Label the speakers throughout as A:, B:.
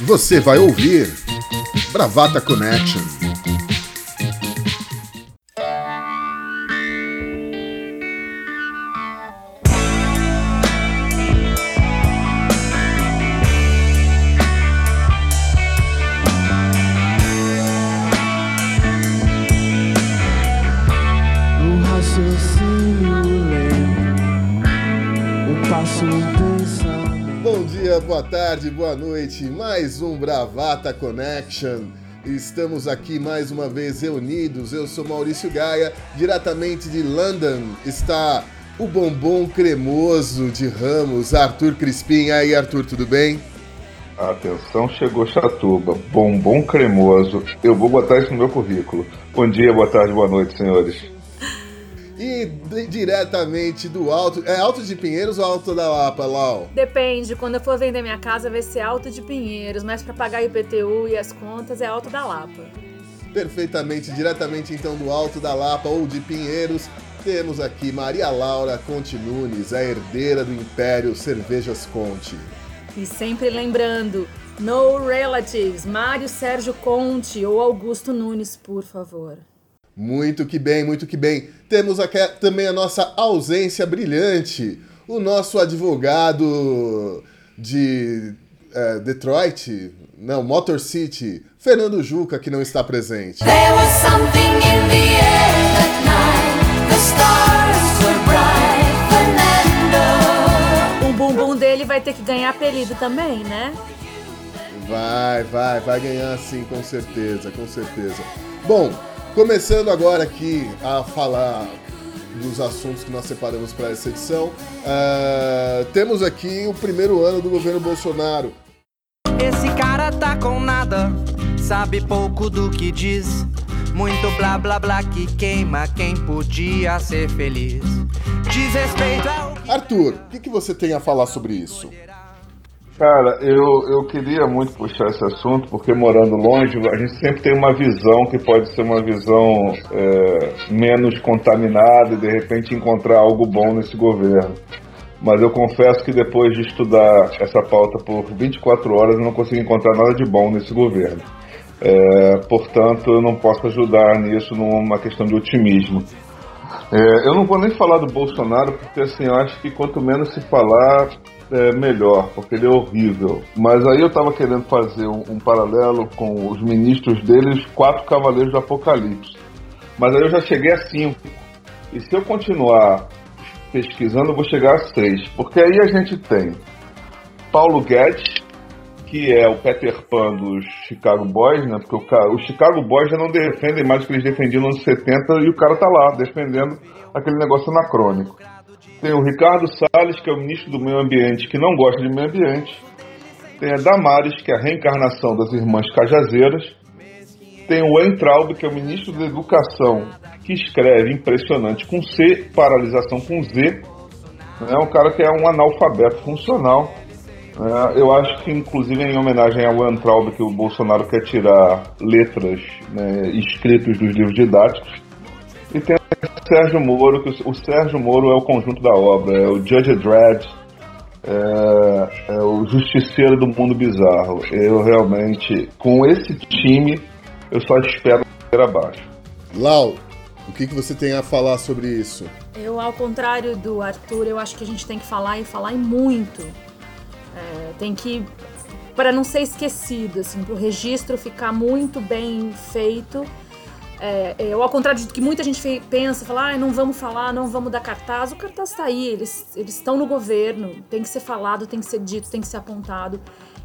A: Você vai ouvir Bravata Connection. Tarde, boa noite. Mais um Bravata Connection. Estamos aqui mais uma vez reunidos. Eu sou Maurício Gaia, diretamente de London. Está o bombom cremoso de Ramos, Arthur Crispim. E aí, Arthur, tudo bem?
B: Atenção, chegou Chatuba, bombom cremoso. Eu vou botar isso no meu currículo. Bom dia, boa tarde, boa noite, senhores.
A: E diretamente do Alto. É Alto de Pinheiros ou Alto da Lapa, Lau?
C: Depende, quando eu for vender minha casa vai ser Alto de Pinheiros, mas pra pagar IPTU e as contas é Alto da Lapa.
A: Perfeitamente, diretamente então do Alto da Lapa ou de Pinheiros, temos aqui Maria Laura Conte Nunes, a herdeira do Império Cervejas Conte.
C: E sempre lembrando, no relatives, Mário Sérgio Conte ou Augusto Nunes, por favor.
A: Muito que bem, muito que bem. Temos aqui também a nossa ausência brilhante, o nosso advogado de eh, Detroit, não, Motor City, Fernando Juca, que não está presente.
D: There was something in the air that night. The stars were bright. Fernando.
C: O bumbum dele vai ter que ganhar apelido também, né?
A: Vai, vai, vai ganhar sim, com certeza, com certeza. Bom, começando agora aqui a falar dos assuntos que nós separamos para essa edição, ah, temos aqui o primeiro ano do governo Bolsonaro.
E: Esse cara tá com nada, sabe pouco do que diz. Muito blá blá blá que queima quem podia ser feliz. Desrespeito é o que.
A: Arthur, o que, que você tem a falar sobre isso?
B: Cara, eu, eu queria muito puxar esse assunto, porque morando longe, a gente sempre tem uma visão que pode ser uma visão é, menos contaminada e de repente encontrar algo bom nesse governo. Mas eu confesso que depois de estudar essa pauta por 24 horas, eu não consegui encontrar nada de bom nesse governo. É, portanto, eu não posso ajudar nisso numa questão de otimismo. É, eu não vou nem falar do Bolsonaro, porque assim, eu acho que quanto menos se falar, é melhor, porque ele é horrível. Mas aí eu estava querendo fazer um, um paralelo com os ministros dele, os quatro cavaleiros do Apocalipse. Mas aí eu já cheguei a cinco. E se eu continuar pesquisando, eu vou chegar a seis. Porque aí a gente tem Paulo Guedes, que é o Peter Pan dos Chicago Boys, né? Porque o os Chicago Boys já não defendem mais o que eles defendiam nos anos 70 e o cara tá lá defendendo aquele negócio anacrônico. Tem o Ricardo Salles, que é o ministro do Meio Ambiente, que não gosta de meio ambiente. Tem a Damares, que é a reencarnação das irmãs Cajazeiras. Tem o Entraub, que é o ministro da Educação, que escreve impressionante com C, paralisação com Z. É um cara que é um analfabeto funcional. É, eu acho que, inclusive, em homenagem ao Antraub, que o Bolsonaro quer tirar letras né, escritos dos livros didáticos. E tem o Sérgio Moro, que o, o Sérgio Moro é o conjunto da obra, é o Judge Dredd, é, é o justiceiro do mundo bizarro. Eu realmente, com esse time, eu só espero ir abaixo.
A: Lau, o que, que você tem a falar sobre isso?
C: Eu, ao contrário do Arthur, eu acho que a gente tem que falar e falar em muito. É, tem que. Para não ser esquecido, assim, para o registro ficar muito bem feito. É, eu, ao contrário do que muita gente pensa, fala, ah, não vamos falar, não vamos dar cartaz. O cartaz está aí, eles estão no governo, tem que ser falado, tem que ser dito, tem que ser apontado.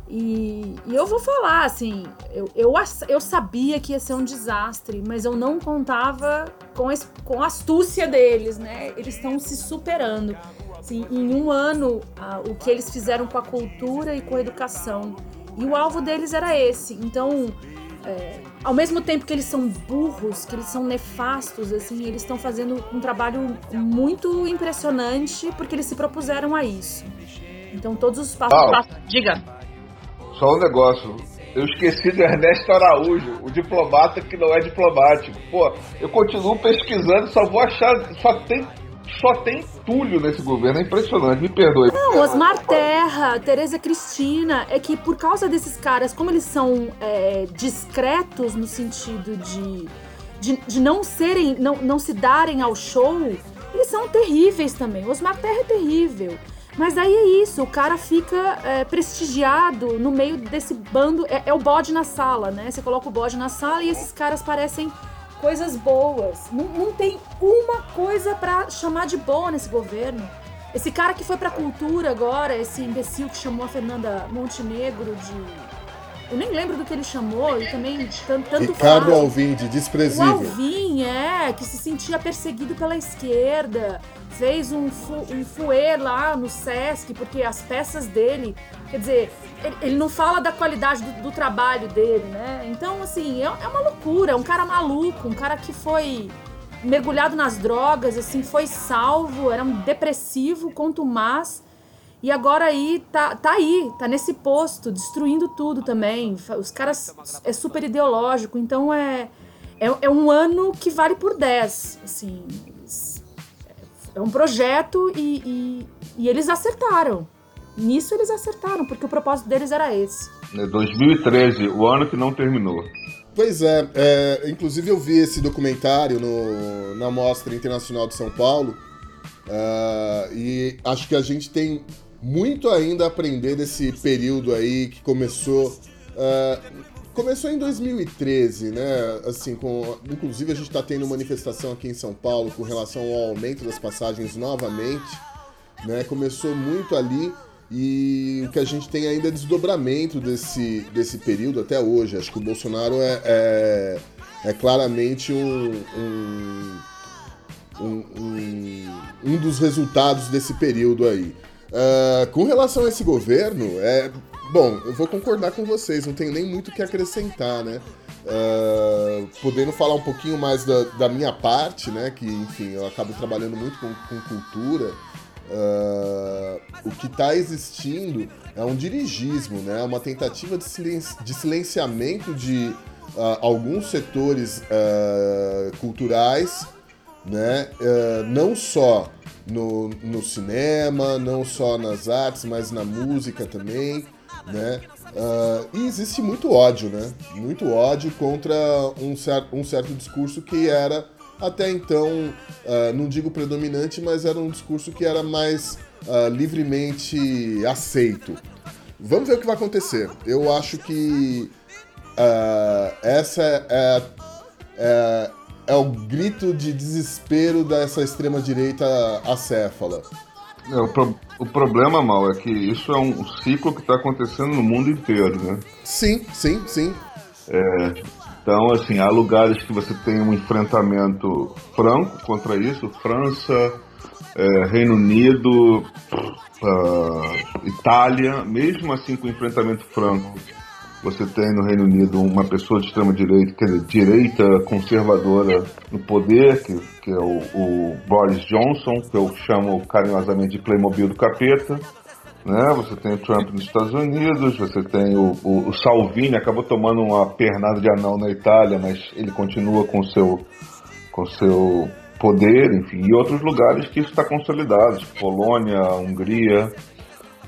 C: E, e eu vou falar, assim, eu, eu, eu sabia que ia ser um desastre, mas eu não contava com, com a astúcia deles, né? Eles estão se superando. Assim, em um ano, ah, o que eles fizeram com a cultura e com a educação. E o alvo deles era esse. Então, é, ao mesmo tempo que eles são burros, que eles são nefastos, assim, eles estão fazendo um trabalho muito impressionante porque eles se propuseram a isso. Então, todos os passos. Passos- Diga.
B: Só um negócio. Eu esqueci do Ernesto Araújo, o diplomata que não é diplomático. Pô, eu continuo pesquisando, só vou achar. Só tem, só tem entulho nesse governo, é impressionante, me perdoe.
C: Não, Osmar Terra, Tereza Cristina, é que por causa desses caras, como eles são é, discretos no sentido de, de, de não serem, não, não se darem ao show, eles são terríveis também. Osmar Terra é terrível. Mas aí é isso, o cara fica é, prestigiado no meio desse bando. É, é o bode na sala, né? Você coloca o bode na sala e esses caras parecem coisas boas. Não, não tem uma coisa pra chamar de boa nesse governo. Esse cara que foi pra cultura agora, esse imbecil que chamou a Fernanda Montenegro de. Eu nem lembro do que ele chamou, e também tan- tanto
A: Ricardo
C: faz.
A: Alvim, de
C: O
A: desprezível.
C: Alvin, é, que se sentia perseguido pela esquerda. Fez um, fu um fuê lá no Sesc, porque as peças dele. Quer dizer, ele, ele não fala da qualidade do, do trabalho dele, né? Então, assim, é, é uma loucura. É um cara maluco, um cara que foi mergulhado nas drogas, assim, foi salvo, era um depressivo, contumaz. E agora aí tá, tá aí, tá nesse posto, destruindo tudo também. Os caras é super ideológico, então é, é, é um ano que vale por 10. Assim, é um projeto e, e, e eles acertaram. Nisso eles acertaram, porque o propósito deles era esse.
B: É 2013, o ano que não terminou.
A: Pois é, é, inclusive eu vi esse documentário no, na Mostra Internacional de São Paulo ah, e acho que a gente tem muito ainda a aprender desse período aí que começou. ah, começou em 2013, né? Assim, com, inclusive a gente está tendo manifestação aqui em São Paulo com relação ao aumento das passagens novamente né? Começou muito ali e o que a gente tem ainda é desdobramento desse, desse período até hoje. Acho que o Bolsonaro é, é, é claramente um, um, um, um dos resultados desse período aí. Ah, com relação a esse governo, é bom, eu vou concordar com vocês, não tenho nem muito o que acrescentar, né? Ah, podendo falar um pouquinho mais da, da minha parte, né? Que, enfim, eu acabo trabalhando muito com, com cultura. Ah, o que está existindo é um dirigismo, né? uma tentativa de, silen- de silenciamento de ah, alguns setores culturais, né? Não só no, no cinema, não só nas artes, mas na música também. Né? Ah, e existe muito ódio, né? Muito ódio contra um, cer um certo discurso que era até então, ah, não digo predominante, mas era um discurso que era mais ah, livremente aceito. Vamos ver o que vai acontecer. Eu acho que essa é, é, é o grito de desespero dessa extrema-direita acéfala.
B: É, o, pro- o problema, Mal, é que isso é um ciclo que está acontecendo no mundo inteiro, né?
A: Sim, sim, sim.
B: Então, assim, há lugares que você tem um enfrentamento franco contra isso, França, é, Reino Unido, ah, Itália, mesmo assim com enfrentamento franco, você tem no Reino Unido uma pessoa de extrema direita, quer dizer, direita conservadora no poder, que, que é o, o Boris Johnson, que eu chamo carinhosamente de Playmobil do capeta né? Você tem o Trump nos Estados Unidos, você tem o, o, o Salvini, acabou tomando uma pernada de anão na Itália, mas ele continua com seu com seu poder, enfim, e outros lugares que isso está consolidado, Polônia, Hungria.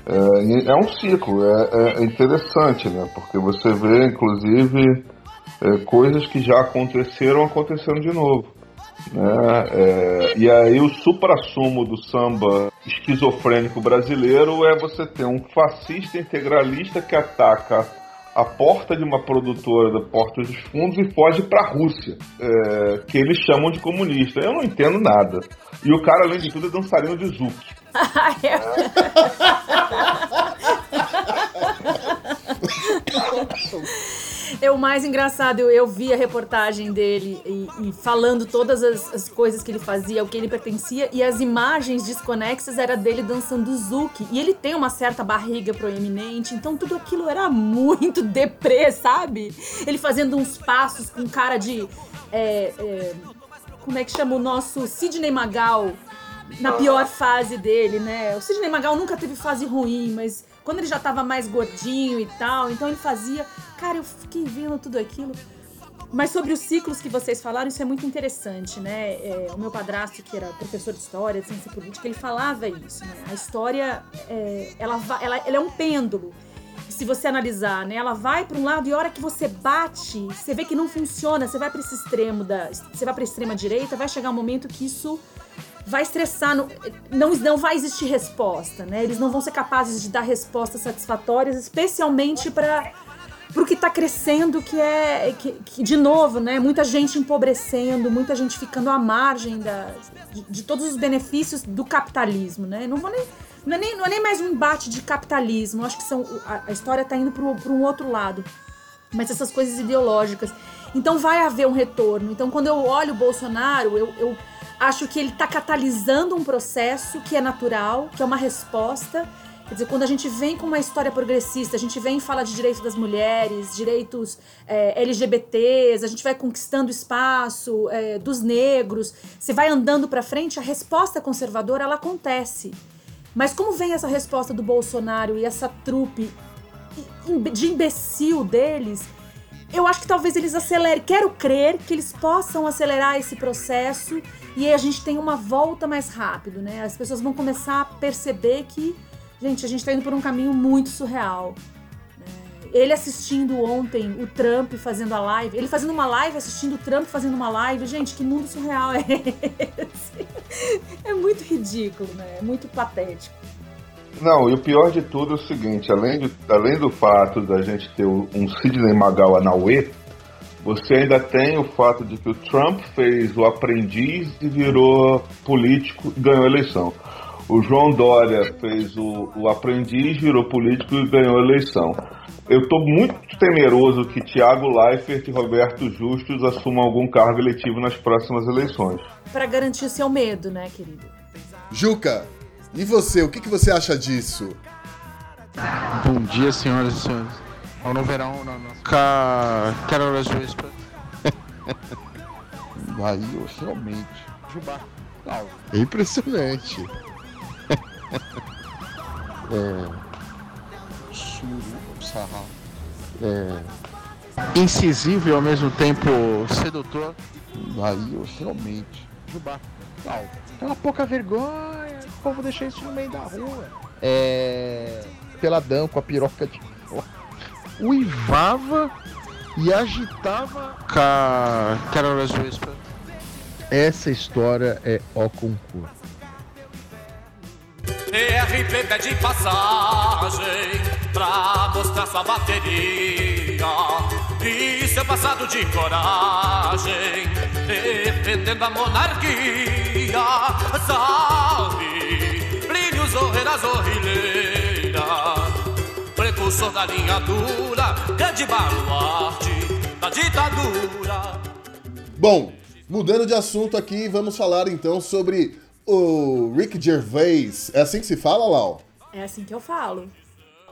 B: É, é um ciclo, é, é interessante, né? Porque você vê, inclusive, é, coisas que já aconteceram acontecendo de novo. Né? É, e aí o suprassumo do samba esquizofrênico brasileiro é você ter um fascista integralista que ataca a porta de uma produtora da Porta dos Fundos e foge para a Rússia, é, que eles chamam de comunista. Eu não entendo nada. E o cara, além de tudo, é dançarino de zouk.
C: É o mais engraçado, eu, eu vi a reportagem dele e, e falando todas as, as coisas que ele fazia, o que ele pertencia, e as imagens desconexas era dele dançando zouk. E ele tem uma certa barriga proeminente, então tudo aquilo era muito deprê, sabe? Ele fazendo uns passos com cara de. é, é, como é que chama o nosso Sidney Magal? Na pior fase dele, né? O Sidney Magal nunca teve fase ruim, mas quando ele já tava mais gordinho e tal, então ele fazia. Cara, eu fiquei vendo tudo aquilo. Mas sobre os ciclos que vocês falaram, isso é muito interessante, né? É, o meu padrasto, que era professor de história, de ciência política, ele falava isso, né? A história, é, ela, ela, ela é um pêndulo. Se você analisar, né? Ela vai para um lado e a hora que você bate, você vê que não funciona, você vai para esse extremo da, você vai para extrema direita, vai chegar um momento que isso vai estressar, não, não, não vai existir resposta, né? Eles não vão ser capazes de dar respostas satisfatórias, especialmente para pro que tá crescendo, que é, que, que, de novo, né? Muita gente empobrecendo, muita gente ficando à margem da, de, de todos os benefícios do capitalismo, né? Não vou nem. Não é nem, não é nem mais um embate de capitalismo, acho que são, a, a história tá indo pro um outro lado. Mas essas coisas ideológicas. Então vai haver um retorno. Então, quando eu olho o Bolsonaro, eu, eu acho que ele está catalisando um processo que é natural, que é uma resposta. Quer dizer, quando a gente vem com uma história progressista, a gente vem e fala de direitos das mulheres, direitos é, LGBTs, a gente vai conquistando espaço é, dos negros, você vai andando para frente, a resposta conservadora ela acontece. Mas como vem essa resposta do Bolsonaro e essa trupe de imbecil deles, eu acho que talvez eles acelerem. Quero crer que eles possam acelerar esse processo e aí a gente tem uma volta mais rápido, né? As pessoas vão começar a perceber que, gente, a gente tá indo por um caminho muito surreal. né? Ele assistindo ontem o Trump fazendo a live, ele fazendo uma live, assistindo o Trump fazendo uma live, gente, que mundo surreal é esse? É muito ridículo, né? É muito patético.
B: Não, e o pior de tudo é o seguinte, além, de, além do fato da gente ter um Sidney Magal Anauê, você ainda tem o fato de que o Trump fez o aprendiz e virou político e ganhou a eleição. O João Dória fez o, o aprendiz, virou político e ganhou a eleição. Eu estou muito temeroso que Tiago Leifert e Roberto Justus assumam algum cargo eletivo nas próximas eleições.
C: Para garantir seu medo, né, querido?
A: Juca, e você? O que, que você acha disso?
F: Bom dia, senhoras e senhores. Ou no verão, não, não. Ca... Carol Whisper.
G: Aí eu realmente.
F: Jubá.
G: É impressionante. é. Suru. É.
F: Incisivo e ao mesmo tempo sedutor.
G: Aí eu realmente.
F: Jubá.
G: Aquela pouca vergonha. O povo deixa isso no meio da rua. É. Peladão com a piroca de. Uivava e agitava.
F: Ca... Carol Whisper.
G: Essa história é o concurso.
H: ERP pede passagem pra mostrar sua bateria e seu passado de coragem, defendendo a monarquia. Salve, Zorrilheira, precursor da linha dura, grande baluarte da ditadura.
A: Bom, mudando de assunto aqui, vamos falar então sobre o Rick Gervais. É assim que se fala, Lau?
C: É assim que eu falo.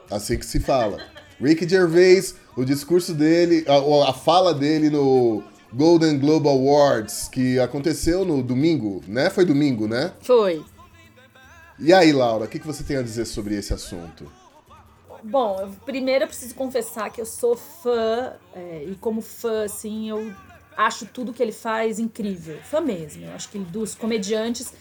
A: Assim que se fala. Rick Gervais, o discurso dele, a, a fala dele no Golden Globe Awards, que aconteceu no domingo, né? Foi domingo, né?
C: Foi.
A: E aí, Laura, o que, que você tem a dizer sobre esse assunto?
C: Bom, primeiro eu preciso confessar que eu sou fã, é, e como fã, assim, eu acho tudo que ele faz incrível. Fã mesmo. Eu acho que dos comediantes.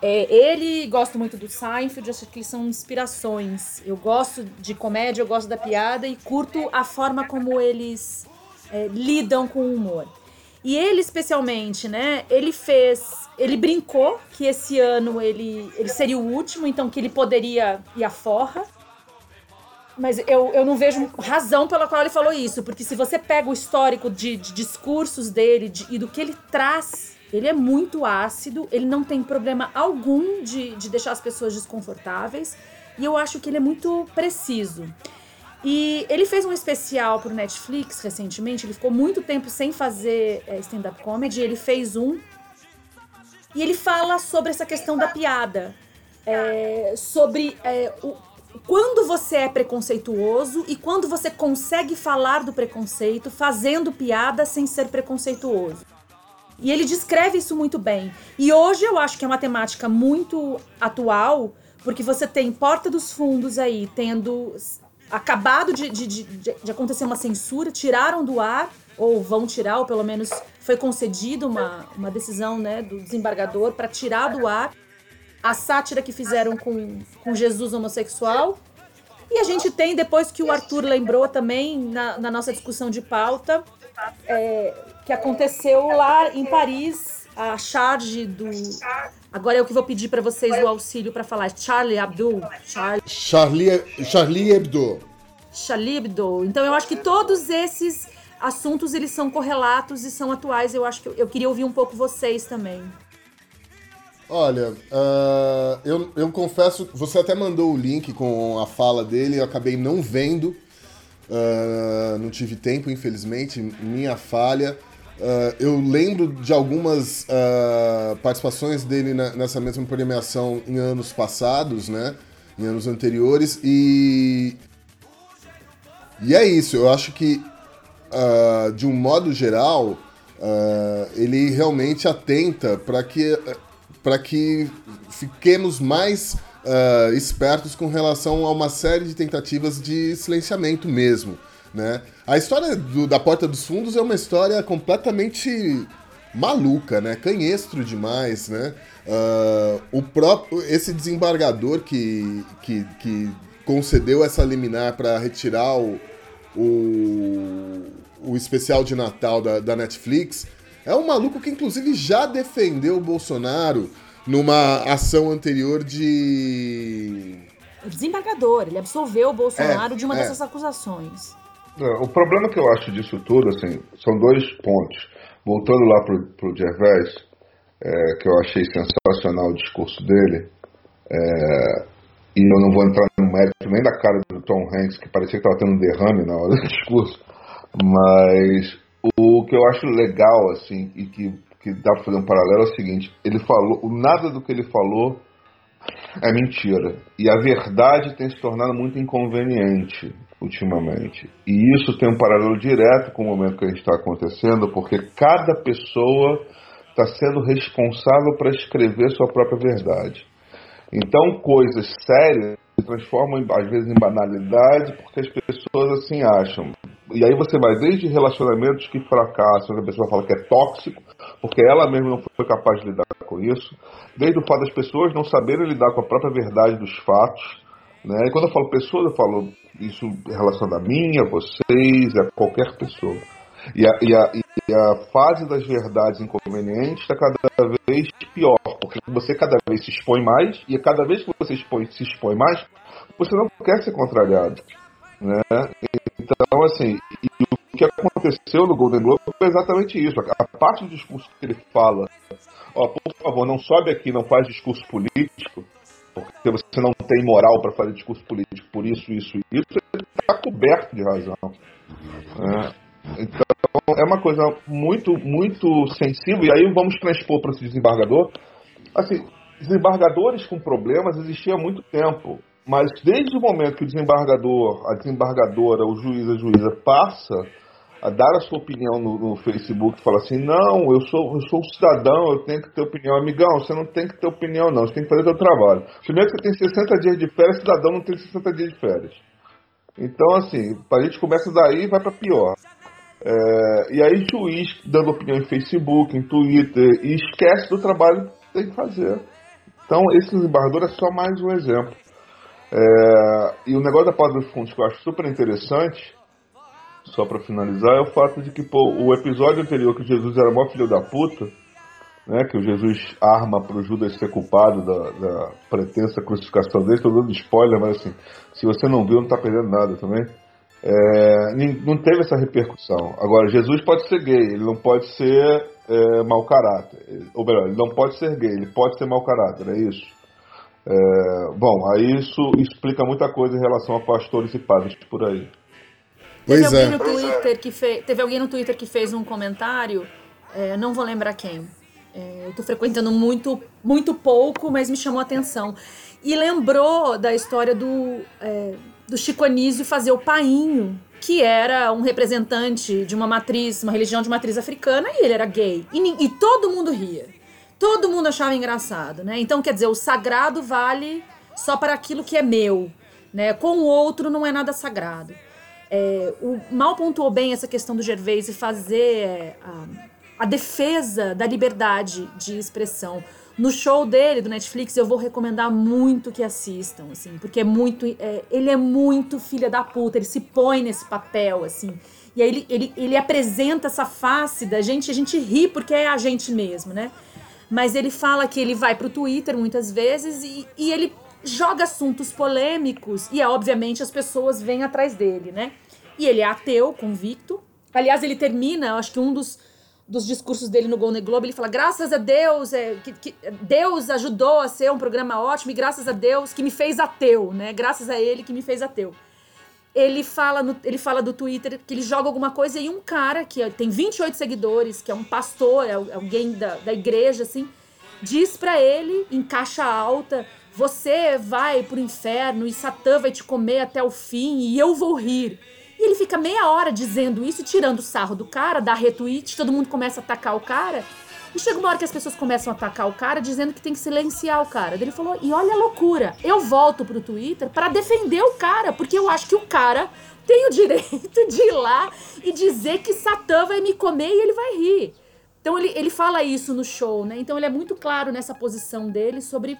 C: é, ele gosto muito do Seinfeld, acho que eles são inspirações. Eu gosto de comédia, eu gosto da piada e curto a forma como eles é, lidam com o humor. E ele, especialmente, né? Ele fez. Ele brincou que esse ano ele, ele seria o último, então que ele poderia ir à forra. Mas eu, eu não vejo razão pela qual ele falou isso, porque se você pega o histórico de, de discursos dele de- e do que ele traz, ele é muito ácido, ele não tem problema algum de, de deixar as pessoas desconfortáveis, e eu acho que ele é muito preciso. E ele fez um especial pro Netflix recentemente, ele ficou muito tempo sem fazer é, stand-up comedy, ele fez um. E ele fala sobre essa questão da piada. É, sobre é, o, quando você é preconceituoso e quando você consegue falar do preconceito fazendo piada sem ser preconceituoso. E ele descreve isso muito bem. E hoje eu acho que é uma temática muito atual, porque você tem Porta dos Fundos aí tendo acabado de, de, de, de acontecer uma censura, tiraram do ar, ou vão tirar, ou pelo menos foi concedido uma, uma decisão né, do desembargador para tirar do ar a sátira que fizeram com, com Jesus homossexual. E a gente tem, depois que o Arthur lembrou também, na, na nossa discussão de pauta, é, que aconteceu lá em Paris, a charge do. Agora é o que vou pedir para vocês o auxílio para falar. Charlie Abdul. Charlie,
A: Charlie, Charlie Hebdo.
C: Charlie Hebdo. Então eu acho que todos esses assuntos eles são correlatos e são atuais. Eu acho que eu, eu queria ouvir um pouco vocês também.
A: Olha, ah, eu, eu confesso, você até mandou o link com a fala dele, eu acabei não vendo, ah, não tive tempo, infelizmente, minha falha. Ah, eu lembro de algumas ah, participações dele na- nessa mesma premiação em anos passados, né? Em anos anteriores, e. E é isso, eu acho que ah, de um modo geral, ele realmente atenta para que, para que fiquemos mais espertos com relação a uma série de tentativas de silenciamento mesmo. Né? A história do- da Porta dos Fundos é uma história completamente maluca, né? Canhestro demais, né? Ah, o próprio esse desembargador que, que, que concedeu essa liminar para retirar o, o, o especial de Natal da, da Netflix é um maluco que inclusive já defendeu o Bolsonaro numa ação anterior de
C: O desembargador, ele absolveu o Bolsonaro
A: É,
C: de uma
A: é.
C: dessas acusações.
B: É, O problema que eu acho disso tudo, assim, são dois pontos. Voltando lá pro, pro Gervais, é, que eu achei sensacional o discurso dele, é, e eu não vou entrar no mérito nem da cara do Tom Hanks, que parecia que estava tendo um derrame na hora do discurso, mas o que eu acho legal, assim, e que, que dá para fazer um paralelo é o seguinte, ele falou, nada do que ele falou é mentira. E a verdade tem se tornado muito inconveniente ultimamente. E isso tem um paralelo direto com o momento que está acontecendo, porque cada pessoa está sendo responsável para escrever sua própria verdade. Então, coisas sérias se transformam, às vezes, em banalidade porque as pessoas assim acham. E aí você vai desde relacionamentos que fracassam, a pessoa fala que é tóxico, porque ela mesma não foi capaz de lidar com isso, desde o fato das pessoas não saberem lidar com a própria verdade dos fatos. Né? E quando eu falo pessoas, eu falo isso relacionado a mim, a vocês, a qualquer pessoa. E a, e a, e a fase das verdades inconvenientes está cada vez pior, porque você cada vez se expõe mais, e cada vez que você expõe- se expõe mais, você não quer ser contrariado. Né? Então, assim, o que aconteceu no Golden Globe foi exatamente isso. A parte do discurso que ele fala, ó, por favor, não sobe aqui, não faz discurso político, porque você não tem moral para fazer discurso político por isso, isso e isso, ele está coberto de razão. né? Então, é uma coisa muito, muito sensível, e aí vamos transpor para esse desembargador. Assim, desembargadores com problemas existiam há muito tempo, mas desde o momento que o desembargador, a desembargadora, o juiz, a juíza passa a dar a sua opinião no, no Facebook, fala assim, não, eu sou, eu sou um cidadão, eu tenho que ter opinião. Amigão, você não tem que ter opinião não, você tem que fazer seu trabalho. Primeiro que você tem 60 dias de férias, cidadão não tem 60 dias de férias. Então, assim, a gente começa daí e vai para pior. É, e aí, juiz dando opinião em Facebook, em Twitter, e esquece do trabalho que tem que fazer. Então, esse desembargador é só mais um exemplo. É, e o negócio da pauta dos fundos que eu acho super interessante, só para finalizar, é o fato de que pô, o episódio anterior que Jesus era mó filho da puta, né, que o Jesus arma para o Judas ser culpado da, da pretensa crucificação dele, estou dando spoiler, mas assim, se você não viu, não está perdendo nada também. É, não teve essa repercussão. Agora, Jesus pode ser gay, ele não pode ser é, mau caráter. Ou melhor, ele não pode ser gay, ele pode ser mau caráter, é isso. É, bom, aí isso explica muita coisa em relação a pastores e padres por aí.
C: Teve
A: Pois
C: alguém
A: é.
C: no Twitter que fez. Teve alguém no Twitter que fez um comentário, é, não vou lembrar quem. É, eu tô frequentando muito, muito pouco, mas me chamou a atenção. E lembrou da história do, é, do Chico Anísio fazer o painho, que era um representante de uma matriz, uma religião de matriz africana, e ele era gay. E, e todo mundo ria. Todo mundo achava engraçado, né? Então, quer dizer, o sagrado vale só para aquilo que é meu. Né? Com o outro não é nada sagrado. É, o Mal pontuou bem essa questão do Gervais e fazer é, a, a defesa da liberdade de expressão. No show dele, do Netflix, eu vou recomendar muito que assistam, assim, porque é muito. É, ele é muito filha da puta, ele se põe nesse papel, assim. E aí ele, ele, ele apresenta essa face da gente, a gente ri porque é a gente mesmo, né? Mas ele fala que ele vai pro Twitter muitas vezes e, e ele joga assuntos polêmicos e, obviamente, as pessoas vêm atrás dele, né? E ele é ateu, convicto. Aliás, ele termina, eu acho que um dos, dos discursos dele no Golden Globe, ele fala: graças a Deus, é, que, que Deus ajudou a ser um programa ótimo e graças a Deus que me fez ateu, né? Graças a ele que me fez ateu. Ele fala, no, ele fala do Twitter que ele joga alguma coisa e um cara que tem 28 seguidores, que é um pastor, é alguém da, da igreja, assim, diz para ele, em caixa alta, você vai pro inferno e Satã vai te comer até o fim e eu vou rir. E ele fica meia hora dizendo isso, tirando sarro do cara, dá retweet, todo mundo começa a atacar o cara. E chega uma hora que as pessoas começam a atacar o cara, dizendo que tem que silenciar o cara. Ele falou: e olha a loucura, eu volto pro Twitter para defender o cara, porque eu acho que o cara tem o direito de ir lá e dizer que Satã vai me comer e ele vai rir. Então ele, ele fala isso no show, né? Então ele é muito claro nessa posição dele sobre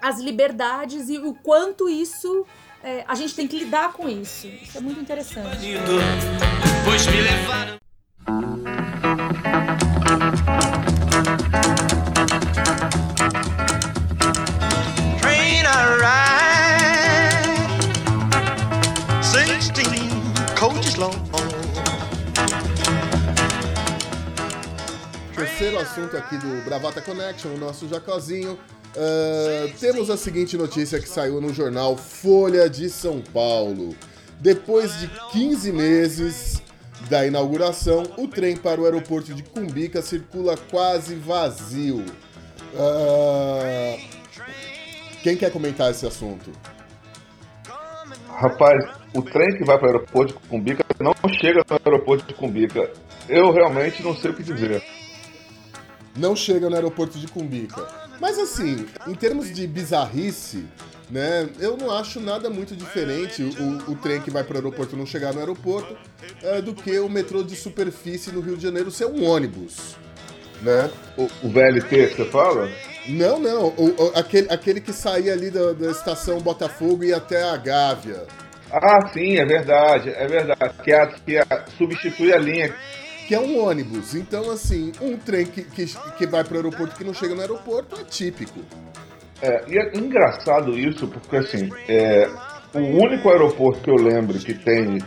C: as liberdades e o quanto isso. é, a gente tem que lidar com isso. Isso é muito interessante.
H: Pois me levaram.
A: Terceiro assunto aqui do Bravata Connection, o nosso Jacozinho. Ah, temos a seguinte notícia que saiu no jornal Folha de São Paulo. Depois de 15 meses da inauguração, o trem para o aeroporto de Cumbica circula quase vazio. Ah, quem quer comentar esse assunto?
B: Rapaz, o trem que vai para o aeroporto de Cumbica não chega no aeroporto de Cumbica. Eu realmente não sei o que dizer.
A: Não chega no aeroporto de Cumbica. Mas assim, em termos de bizarrice, né, eu não acho nada muito diferente o, o trem que vai para o aeroporto não chegar no aeroporto é, do que o metrô de superfície no Rio de Janeiro ser um ônibus, né?
B: O, o VLT que você fala?
A: Não, não, o- o- aquele, aquele que saía ali da, da estação Botafogo e ia até a Gávea,
B: Ah, sim, é verdade, é verdade. Que, é a, que é a- substitui a linha.
A: Que é um ônibus. Então, assim, um trem que, que, que vai para o aeroporto que não chega no aeroporto é típico.
B: É, e é engraçado isso, porque assim, é, o único aeroporto que eu lembro que tem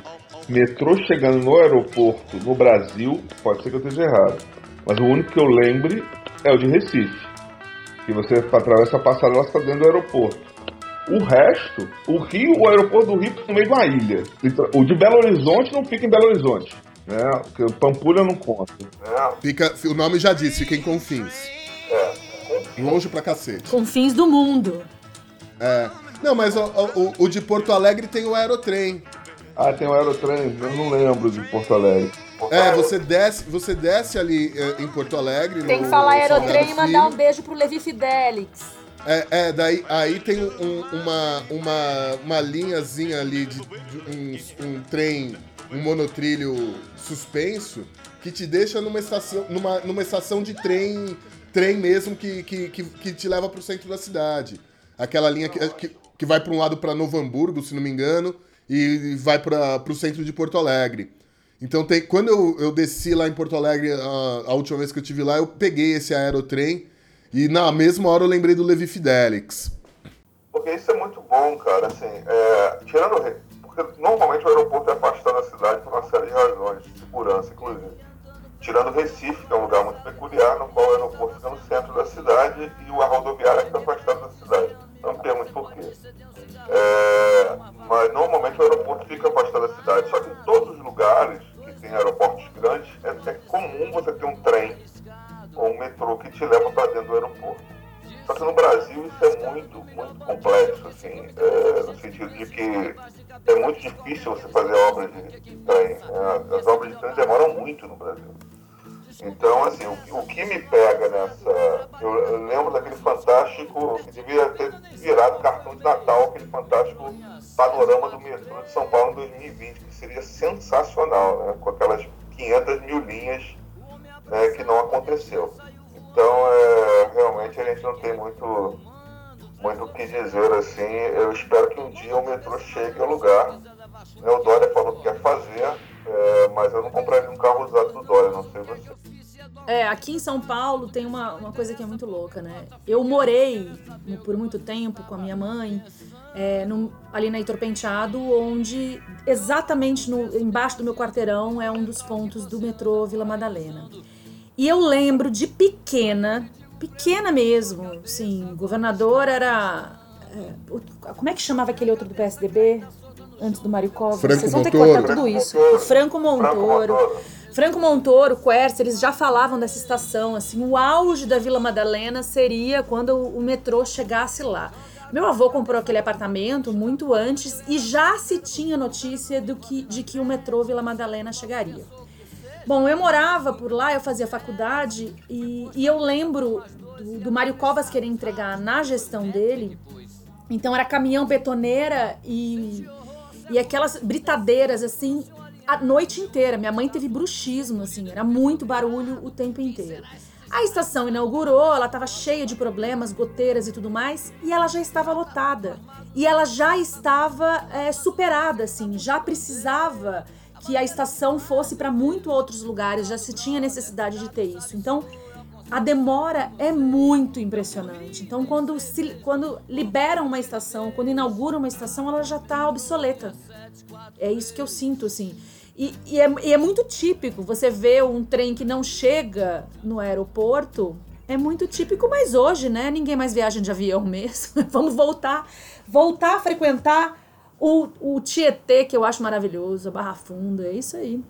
B: metrô chegando no aeroporto no Brasil, pode ser que eu esteja errado, mas o único que eu lembre é o de Recife. Que você atravessa a passarela está dentro do aeroporto. O resto, o Rio, o aeroporto do Rio fica no meio de uma ilha. Então, O de Belo Horizonte não fica em Belo Horizonte. Né? Porque o Pampulha não conta. Né?
A: Fica, o nome já diz, fica em Confins. Longe pra cacete.
C: Confins do mundo.
A: É. Não, mas o, o- o de Porto Alegre tem o aerotrem.
B: Ah, tem o aerotrem, eu não lembro de Porto Alegre.
A: É, você desce, você desce ali é, em Porto Alegre.
C: Tem
A: no
C: que falar aerotrem e mandar um beijo pro Levi Fidelix.
A: É, é, daí aí tem um- uma, uma, uma linhazinha ali de, de um, um trem, um monotrilho suspenso que te deixa numa estação, numa, numa estação de trem, trem mesmo que, que, que, que te leva pro centro da cidade. Aquela linha que, que, que vai para um lado para Novo Hamburgo, se não me engano, e vai para pro centro de Porto Alegre. Então tem, quando eu, eu desci lá em Porto Alegre a, a última vez que eu estive lá, eu peguei esse aerotrem e na mesma hora eu lembrei do Levi Fidelix.
B: Porque isso é muito bom, cara. Assim, é, tirando o normalmente o aeroporto é afastado da cidade por uma série de razões, de segurança, inclusive. Tirando Recife, que é um lugar muito peculiar, no qual o aeroporto fica no centro da cidade e a rodoviária fica afastada da cidade. Não tem muito porquê. É, mas normalmente o aeroporto fica afastado da cidade. Só que em todos os lugares que tem aeroportos grandes, é, é comum você ter um trem ou um metrô que te leva para dentro do aeroporto. Só que no Brasil isso é muito, muito complexo, assim, é, no sentido de que é muito difícil você fazer obras de, trem. né? As obras de trem demoram muito no Brasil. Então, assim, o, o que me pega nessa. Eu, eu lembro daquele fantástico, que devia ter virado cartão de Natal, aquele fantástico panorama do metrô de São Paulo em 2020, que seria sensacional, né? Com aquelas 500 mil linhas né, que não aconteceu. Então, é, realmente, a gente não tem muito, muito o que dizer assim. Eu espero que um dia o metrô chegue ao lugar. Né, O Dória falou que quer fazer, é, mas eu não compraria um carro usado do Dória, não sei você.
C: É, aqui em São Paulo tem uma, uma coisa que é muito louca, né? Eu morei por muito tempo com a minha mãe é, no- ali na Heitor Penteado, onde exatamente no, embaixo do meu quarteirão é um dos pontos do metrô Vila Madalena. E eu lembro de pequena, pequena mesmo, sim, governador era. é, como é que chamava aquele outro do PSDB? Antes do Mário Covas?
A: Franco
C: Vocês vão ter que
A: Montoro.
C: cortar tudo isso. O Franco Montoro. Franco Montoro, Quercia, eles já falavam dessa estação, assim, o auge da Vila Madalena seria quando o, o metrô chegasse lá. Meu avô comprou aquele apartamento muito antes e já se tinha notícia do que, de que o metrô Vila Madalena chegaria. Bom, eu morava por lá, eu fazia faculdade e, e eu lembro do, do Mário Covas querer entregar na gestão dele. Então era caminhão betoneira e, e aquelas britadeiras assim a noite inteira. Minha mãe teve bruxismo, assim, era muito barulho o tempo inteiro. A estação inaugurou, ela estava cheia de problemas, goteiras e tudo mais, e ela já estava lotada. E ela já estava é, superada, assim, já precisava que a estação fosse para muito outros lugares, já se tinha necessidade de ter isso. Então, a demora é muito impressionante. Então, quando, se, quando liberam uma estação, quando inauguram uma estação, ela já está obsoleta. É isso que eu sinto, assim. E, e é, e é muito típico você ver um trem que não chega no aeroporto. É muito típico, mas hoje, né? Ninguém mais viaja de avião mesmo. Vamos voltar, voltar a frequentar o, o Tietê, que eu acho maravilhoso, a Barra Funda, é isso aí.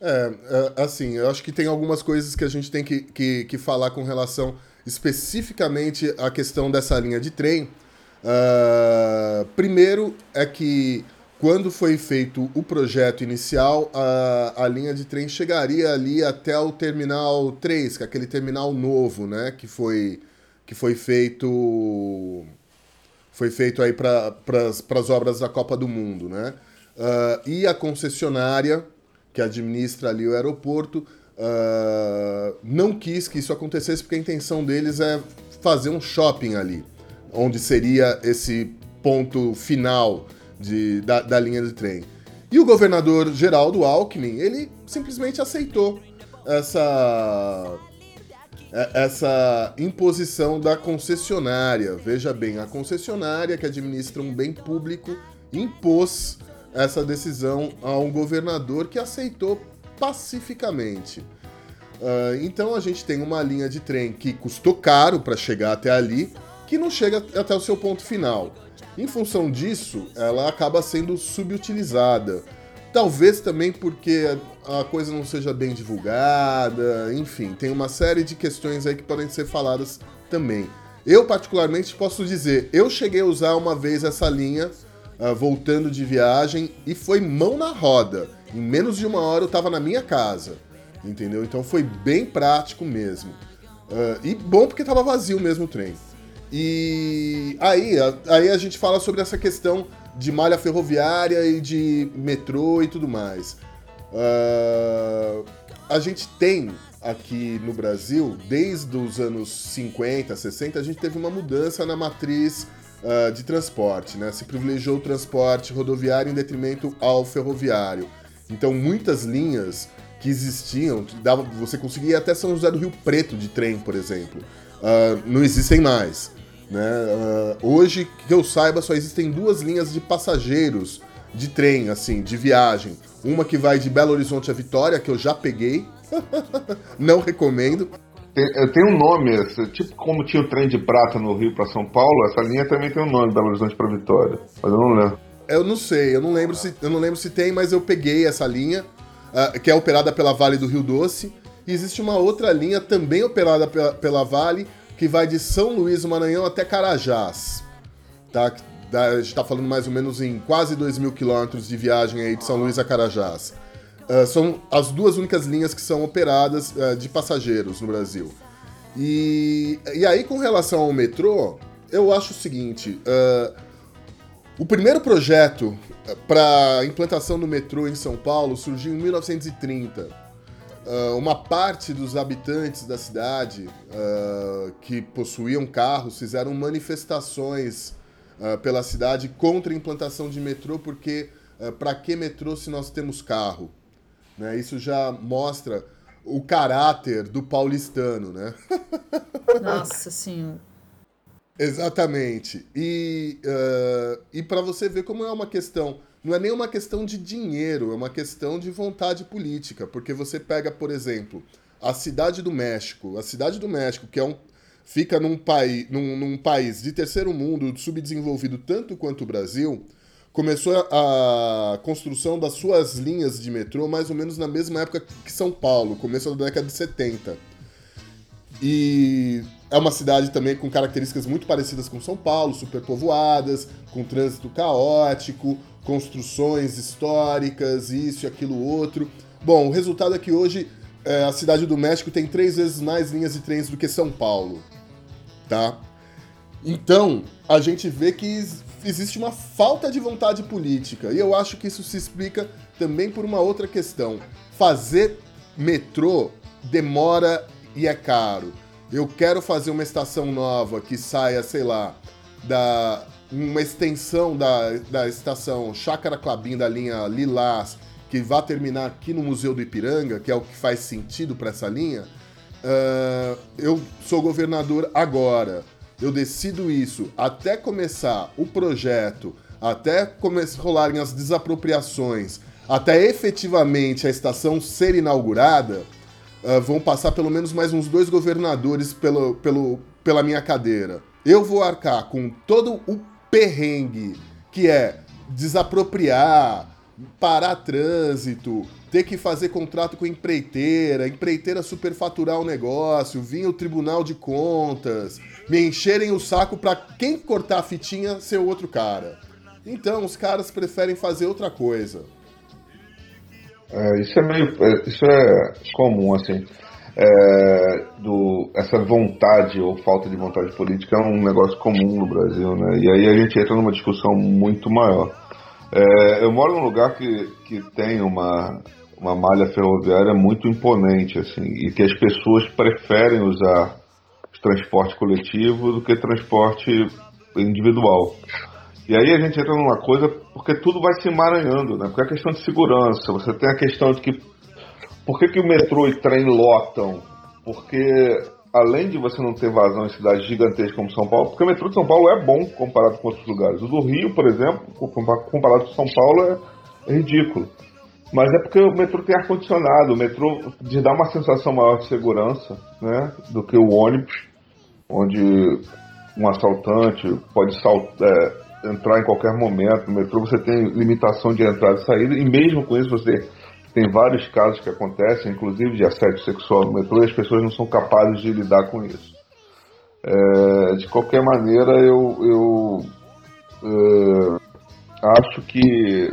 A: É, é, assim, eu acho que tem algumas coisas que a gente tem que, que, que falar com relação especificamente à questão dessa linha de trem. Ah, primeiro é que quando foi feito o projeto inicial, a, a linha de trem chegaria ali até o terminal 3, que é aquele terminal novo, né? Que foi, que foi feito foi feito aí para as obras da Copa do Mundo, né? Ah, e a concessionária que administra ali o aeroporto ah, não quis que isso acontecesse porque a intenção deles é fazer um shopping ali, onde seria esse ponto final de, da, da linha de trem. E o governador Geraldo Alckmin, ele simplesmente aceitou essa essa imposição da concessionária. Veja bem, a concessionária que administra um bem público impôs essa decisão a um governador que aceitou pacificamente. Ah, então a gente tem uma linha de trem que custou caro para chegar até ali, que não chega até o seu ponto final. Em função disso, ela acaba sendo subutilizada. Talvez também porque a coisa não seja bem divulgada, enfim, tem uma série de questões aí que podem ser faladas também. Eu, particularmente, posso dizer, eu cheguei a usar uma vez essa linha ah, voltando de viagem e foi mão na roda. Em menos de uma hora eu tava na minha casa, entendeu? Então foi bem prático mesmo. Ah, e bom porque tava vazio mesmo o trem. E aí, a- aí a gente fala sobre essa questão de malha ferroviária e de metrô e tudo mais. Ah, a gente tem aqui no Brasil, desde os anos 50, 60, a gente teve uma mudança na matriz ah, de transporte, né? Se privilegiou o transporte rodoviário em detrimento ao ferroviário. Então, muitas linhas que existiam, dava, você conseguia ir até São José do Rio Preto de trem, por exemplo, ah, não existem mais. Né? Ah, hoje, que eu saiba, só existem duas linhas de passageiros de trem, assim, de viagem. Uma que vai de Belo Horizonte a Vitória, que eu já peguei. não recomendo.
B: Tem, eh, tem um nome, esse, tipo como tinha o trem de prata no Rio para São Paulo, essa linha também tem um nome, Belo Horizonte para Vitória. Mas eu não lembro.
A: Eu não sei, eu não lembro se, eu não lembro se tem, mas eu peguei essa linha, ah, que é operada pela Vale do Rio Doce. E existe uma outra linha também operada pela, pela Vale, que vai de São Luís Maranhão até Carajás. Tá? A gente está falando mais ou menos em quase 2 mil quilômetros de viagem aí de São Luís a Carajás. Uh, são as duas únicas linhas que são operadas uh, de passageiros no Brasil. E, e aí, com relação ao metrô, eu acho o seguinte: uh, o primeiro projeto para implantação do metrô em São Paulo surgiu em 1930. Uma parte dos habitantes da cidade que possuíam carros fizeram manifestações pela cidade contra a implantação de metrô, porque para que metrô se nós temos carro? Né? Isso já mostra o caráter do paulistano, né?
C: Nossa senhora.
A: Exatamente. E, uh, e para você ver como é uma questão, não é nem uma questão de dinheiro, é uma questão de vontade política. Porque você pega, por exemplo, a cidade do México. A cidade do México, que é um, fica num, pai, num, num país de terceiro mundo, subdesenvolvido tanto quanto o Brasil, começou a construção das suas linhas de metrô mais ou menos na mesma época que São Paulo, começo da década de 70. E é uma cidade também com características muito parecidas com São Paulo, superpovoadas, com trânsito caótico, construções históricas, isso e aquilo outro. Bom, o resultado é que hoje é, a cidade do México tem três vezes mais linhas de trens do que São Paulo, tá? Então, a gente vê que existe uma falta de vontade política. E eu acho que isso se explica também por uma outra questão. Fazer metrô demora e é caro. Eu quero fazer uma estação nova que saia, sei lá, da uma extensão da, da estação Chácara Clabim da linha Lilás, que vai terminar aqui no Museu do Ipiranga, que é o que faz sentido para essa linha. Uh, eu sou governador agora eu decido isso até começar o projeto, até rolarem as desapropriações, até efetivamente a estação ser inaugurada, uh, vão passar pelo menos mais uns dois governadores pelo, pelo, pela minha cadeira. Eu vou arcar com todo o perrengue que é desapropriar, parar trânsito, ter que fazer contrato com empreiteira, empreiteira superfaturar o negócio, vir o Tribunal de Contas, me encherem o saco para quem cortar a fitinha ser o outro cara. Então os caras preferem fazer outra coisa.
B: É, isso é meio. É, isso é comum, assim. É, do, essa vontade ou falta de vontade política é um negócio comum no Brasil, né? E aí a gente entra numa discussão muito maior. É, eu moro num lugar que, que tem uma, uma malha ferroviária muito imponente, assim, e que as pessoas preferem usar transporte coletivo do que transporte individual. E aí a gente entra numa coisa, porque tudo vai se emaranhando, né? Porque é questão de segurança, você tem a questão de que. Por que, que o metrô e trem lotam? Porque além de você não ter vazão em cidades gigantescas como São Paulo, porque o metrô de São Paulo é bom comparado com outros lugares. O do Rio, por exemplo, comparado com São Paulo, é, ridículo. Mas é porque o metrô tem ar-condicionado, o metrô te dá uma sensação maior de segurança né, do que o ônibus onde um assaltante pode é, entrar em qualquer momento. No metrô você tem limitação de entrada e saída, e mesmo com isso você tem vários casos que acontecem, inclusive de assédio sexual no metrô, e as pessoas não são capazes de lidar com isso. É, de qualquer maneira, eu, eu é, acho que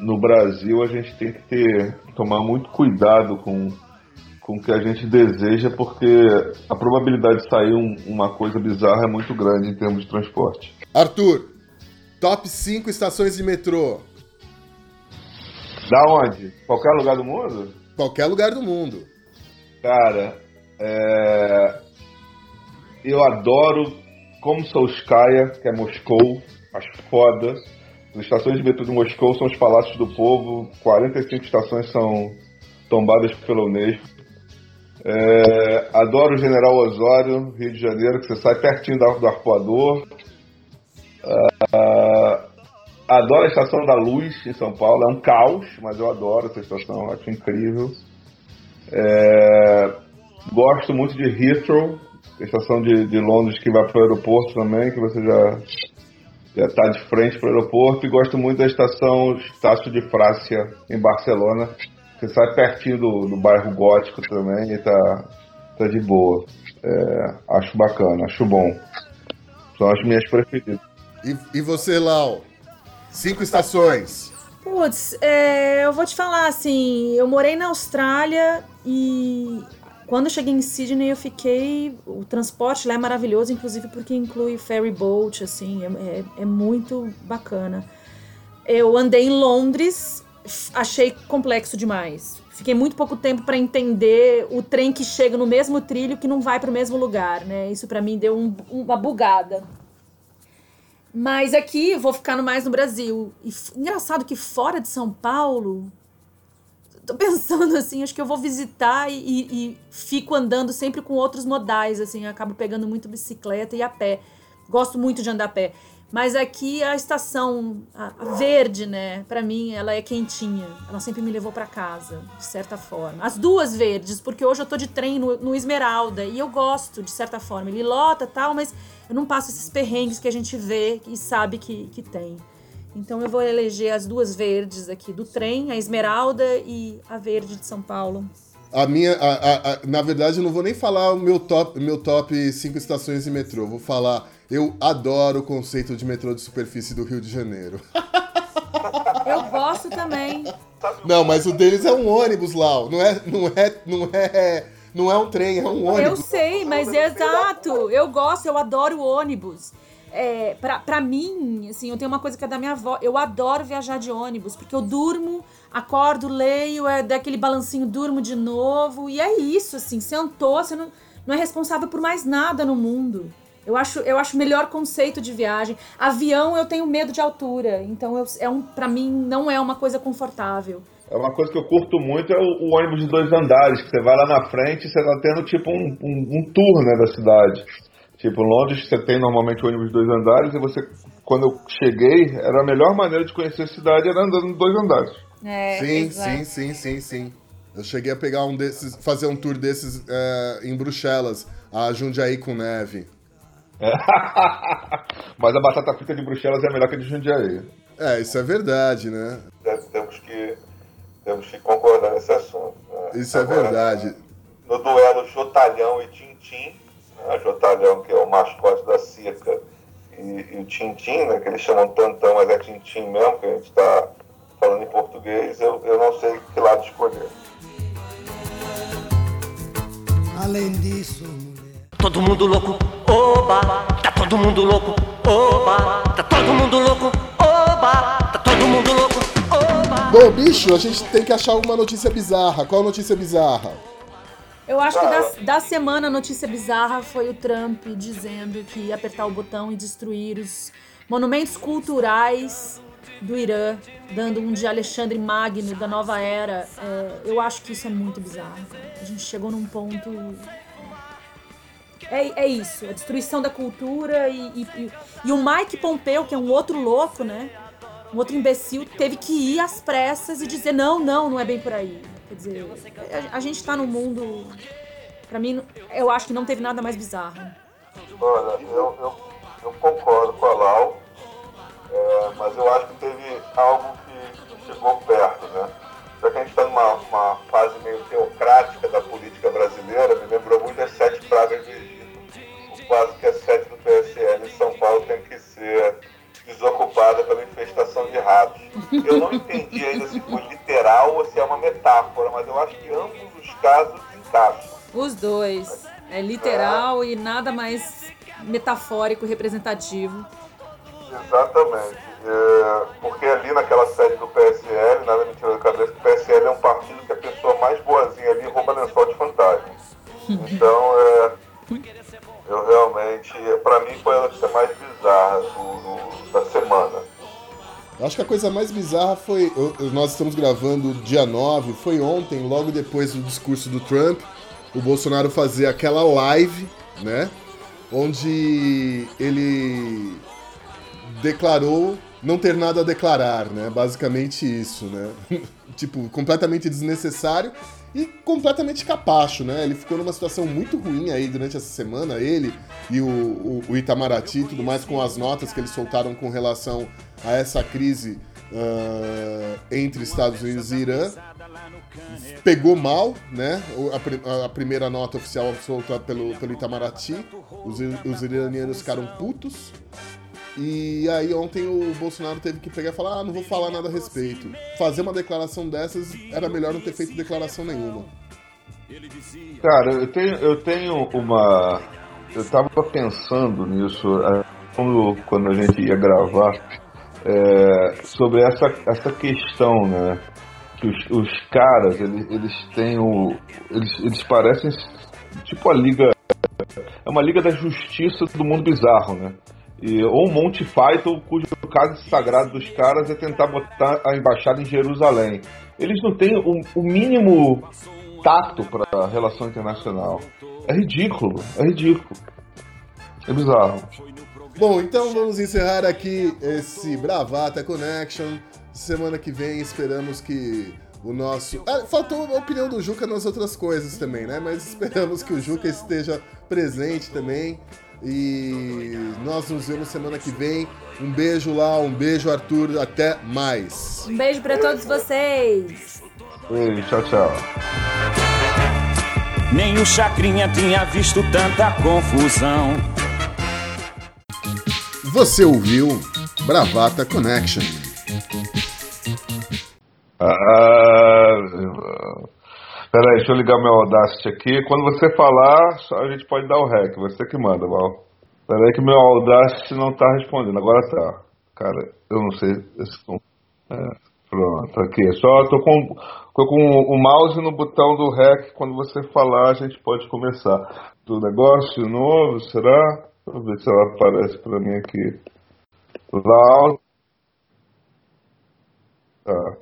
B: no Brasil a gente tem que ter, tomar muito cuidado com com o que a gente deseja, porque a probabilidade de sair um, uma coisa bizarra é muito grande em termos de transporte.
A: Arthur, top 5 estações de metrô.
B: Da onde? Qualquer lugar do mundo?
A: Qualquer lugar do mundo.
B: Cara, é... eu adoro como Solskaya, que é Moscou, acho foda. As estações de metrô de Moscou são os palácios do povo, 45 estações são tombadas pela Unesco. É, adoro o General Osório, Rio de Janeiro, que você sai pertinho do, do arpoador. Uh, adoro a Estação da Luz em São Paulo, é um caos, mas eu adoro essa estação, acho incrível. É, gosto muito de Heathrow, estação de, de Londres que vai para o aeroporto também, que você já já está de frente para o aeroporto. E gosto muito da estação Estácio de Frácia, em Barcelona, você sai pertinho do, do bairro gótico também e tá, tá de boa. É, acho bacana, acho bom. São as minhas preferidas.
A: E, e você, Lau? Cinco estações.
C: Putz, é, eu vou te falar assim, eu morei na Austrália e quando eu cheguei em Sydney eu fiquei. O transporte lá é maravilhoso, inclusive porque inclui ferry boat, assim, é, é, é muito bacana. Eu andei em Londres, achei complexo demais. Fiquei muito pouco tempo para entender o trem que chega no mesmo trilho que não vai para o mesmo lugar, né? Isso para mim deu um- uma bugada. Mas aqui vou ficar no mais no Brasil. E engraçado que fora de São Paulo, tô pensando assim, acho que eu vou visitar e, e- e fico andando sempre com outros modais, assim, acabo pegando muito bicicleta e a pé. Gosto muito de andar a pé. Mas aqui a estação a, a verde, né, Pra mim ela é quentinha. Ela sempre me levou pra casa, de certa forma. As duas verdes, porque hoje eu tô de trem no, no Esmeralda e eu gosto, de certa forma. Ele lota tal, mas eu não passo esses perrengues que a gente vê e sabe que, que tem. Então eu vou eleger as duas verdes aqui do trem, a Esmeralda e a verde de São Paulo.
A: A minha, a- a- a- na verdade, eu não vou nem falar o meu top, meu top 5 estações de metrô. Vou falar, eu adoro o conceito de metrô de superfície do Rio de Janeiro.
C: Eu gosto também.
A: Não, mas o deles é um ônibus, Lau. Não é, não é, não é, não é um trem, é um
C: Eu
A: ônibus.
C: sei, mas é exato. Eu gosto, eu adoro ônibus. É, pra, pra mim, assim, eu tenho uma coisa que é da minha avó. Eu adoro viajar de ônibus, porque eu durmo, acordo, leio, é daquele balancinho, durmo de novo. E é isso, assim, sentou, você não, não é responsável por mais nada no mundo. Eu acho, eu acho o melhor conceito de viagem. Avião, eu tenho medo de altura. Então, eu, é um, pra mim, não é uma coisa confortável.
I: É uma coisa que eu curto muito é o, o ônibus de dois andares, que você vai lá na frente e você tá tendo tipo um, um, um tour né, da cidade. Tipo, em Londres você tem normalmente o ônibus de dois andares e você, quando eu cheguei, era a melhor maneira de conhecer a cidade era andando em dois andares.
C: É,
A: sim, sim, sim, sim, sim. Eu cheguei a pegar um desses, fazer um tour desses é, em Bruxelas, a Jundiaí com neve.
I: Mas a batata frita de Bruxelas é melhor que a de Jundiaí.
A: É, isso é verdade, né?
I: Temos que, concordar nesse assunto. né?
A: Isso é
I: Agora,
A: verdade.
I: No duelo Jotalhão e Tintim, né? Jotalhão que é o mascote da Cica e, e o Tintim, né, que eles chamam Tantão, mas é Tintim mesmo, que a gente está falando em português, eu, eu não sei que lado escolher.
J: Além disso,
E: Todo mundo louco, oba, tá todo mundo louco, oba, tá todo mundo louco, oba, tá todo mundo louco.
A: Bom, bicho, a gente tem que achar alguma notícia bizarra. Qual notícia bizarra?
C: Eu acho que da, da semana a notícia bizarra foi o Trump dizendo que ia apertar o botão e destruir os monumentos culturais do Irã, dando um de Alexandre Magno da nova era. É, eu acho que isso é muito bizarro. A gente chegou num ponto. É, é isso, a destruição da cultura e, e, e- e o Mike Pompeo, que é um outro louco, né? Um outro imbecil, teve que ir às pressas e dizer: não, não, não é bem por aí. Quer dizer, a, a gente tá num mundo. Pra mim, eu acho que não teve nada mais bizarro.
I: Olha, eu, eu, eu concordo com a Lau, é, mas eu acho que teve algo que chegou perto, né? Já que a gente está numa uma fase meio teocrática da política brasileira, me lembrou muito das sete pragas do Egito. O quase que a sede do PSL em São Paulo tem que ser desocupada pela infestação de ratos. Eu não entendi ainda se foi literal ou se é uma metáfora, mas eu acho que ambos os casos encaixam.
C: Os dois. É literal e nada mais metafórico, representativo.
I: Exatamente. É, porque ali naquela sede do PSL, nada me tira da cabeça, que o PSL é um partido que a pessoa mais boazinha ali rouba lençol de fantasma. Então, é, eu realmente, pra mim foi a notícia mais bizarra do- do-
A: Acho que a coisa mais bizarra foi. Nós estamos gravando dia 9, foi ontem, logo depois do discurso do Trump, o Bolsonaro fazer aquela live, né? Onde ele declarou não ter nada a declarar, né? Basicamente isso, né? tipo, completamente desnecessário e completamente capacho, né? Ele ficou numa situação muito ruim aí durante essa semana, ele e o, o, o Itamaraty e tudo mais, com as notas que eles soltaram com relação a essa crise ah, entre Estados Unidos e Irã. Pegou mal, né? A, a primeira nota oficial solta pelo, pelo Itamaraty. Os, os iranianos ficaram putos. E aí ontem o Bolsonaro teve que pegar e falar, ah, não vou falar nada a respeito. Fazer uma declaração dessas era melhor não ter feito declaração nenhuma.
B: Cara, eu tenho, eu tenho uma. Eu tava pensando nisso é, quando, quando a gente ia gravar é, sobre essa, essa questão, né? Que os, os caras, eles, eles têm o. Eles, eles parecem tipo a liga. É uma liga da justiça do mundo bizarro, né? E, ou Monty Python, cujo caso sagrado dos caras é tentar botar a embaixada em Jerusalém. Eles não têm o, o mínimo tato para a relação internacional. É ridículo, é ridículo. É bizarro.
A: Bom, então vamos encerrar aqui esse Bravata Connection. Semana que vem esperamos que o nosso. Ah, faltou a opinião do Juca nas outras coisas também, né? Mas esperamos que o Juca esteja presente também. E nós nos vemos semana que vem. Um beijo lá, um beijo, Arthur. Até mais.
C: Um beijo pra todos vocês.
B: Ei, tchau, tchau.
K: Nem o Chacrinha tinha visto tanta confusão.
A: Você ouviu Bravata Connection.
B: Ah, peraí, deixa eu ligar meu Audacity aqui. Quando você falar, a gente pode dar o rec. Você que manda, Val. Peraí que meu Audacity não tá respondendo. Agora tá. Cara, eu não sei. É, pronto, aqui. Só tô com, tô com o mouse no botão do rec. Quando você falar, a gente pode começar. Do negócio novo, será? Deixa eu ver se ela aparece pra mim aqui. Val. Tá.